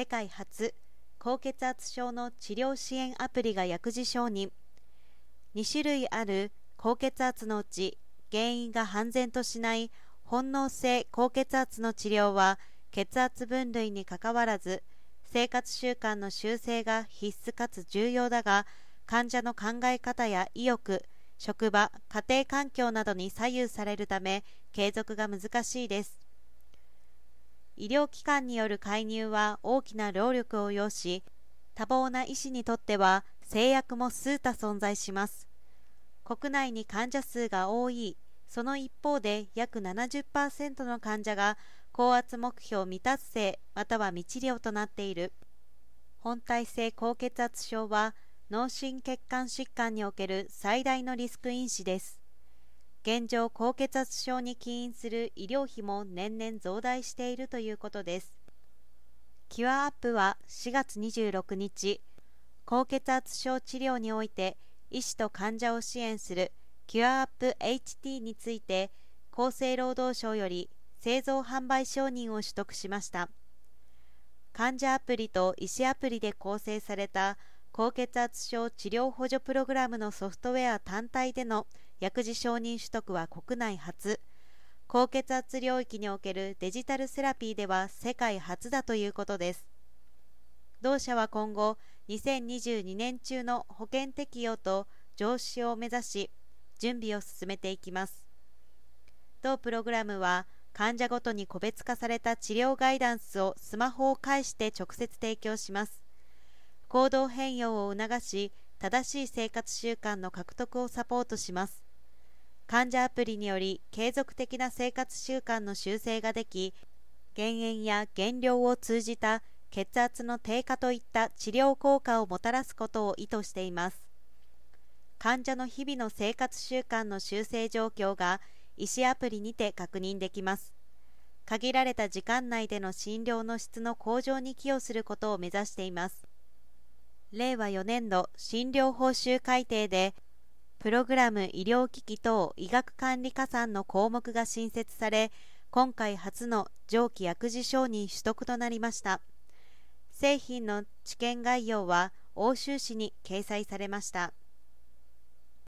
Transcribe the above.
世界初高血圧症の治療支援アプリが薬事承認。2種類ある高血圧のうち原因が判然としない本能性高血圧の治療は血圧分類にかかわらず生活習慣の修正が必須かつ重要だが患者の考え方や意欲職場家庭環境などに左右されるため継続が難しいです。医療機関による介入は大きな労力を要し多忙な医師にとっては制約も数多存在します。国内に患者数が多いその一方で約70%の患者が高圧目標未達成または未治療となっている。本体性高血圧症は脳心血管疾患における最大のリスク因子です。現状高血圧症に起因する医療費も年々増大しているということです。キュアアップは4月26日高血圧症治療において医師と患者を支援するキュアアップ HT について厚生労働省より製造販売承認を取得しました。患者アプリと医師アプリで構成された高血圧症治療補助プログラムのソフトウェア単体での薬事承認取得は国内初。高血圧領域におけるデジタルセラピーでは世界初だということです。同社は今後2022年中の保険適用と上司を目指し準備を進めていきます。同プログラムは患者ごとに個別化された治療ガイダンスをスマホを介して直接提供します。行動変容を促し正しい生活習慣の獲得をサポートします。患者アプリにより継続的な生活習慣の修正ができ減塩や減量を通じた血圧の低下といった治療効果をもたらすことを意図しています。患者の日々の生活習慣の修正状況が医師アプリにて確認できます。限られた時間内での診療の質の向上に寄与することを目指しています。令和4年度診療報酬改定でプログラム医療機器等医学管理加算の項目が新設され今回初の上記薬事承認取得となりました。製品の知見概要は欧州紙に掲載されました。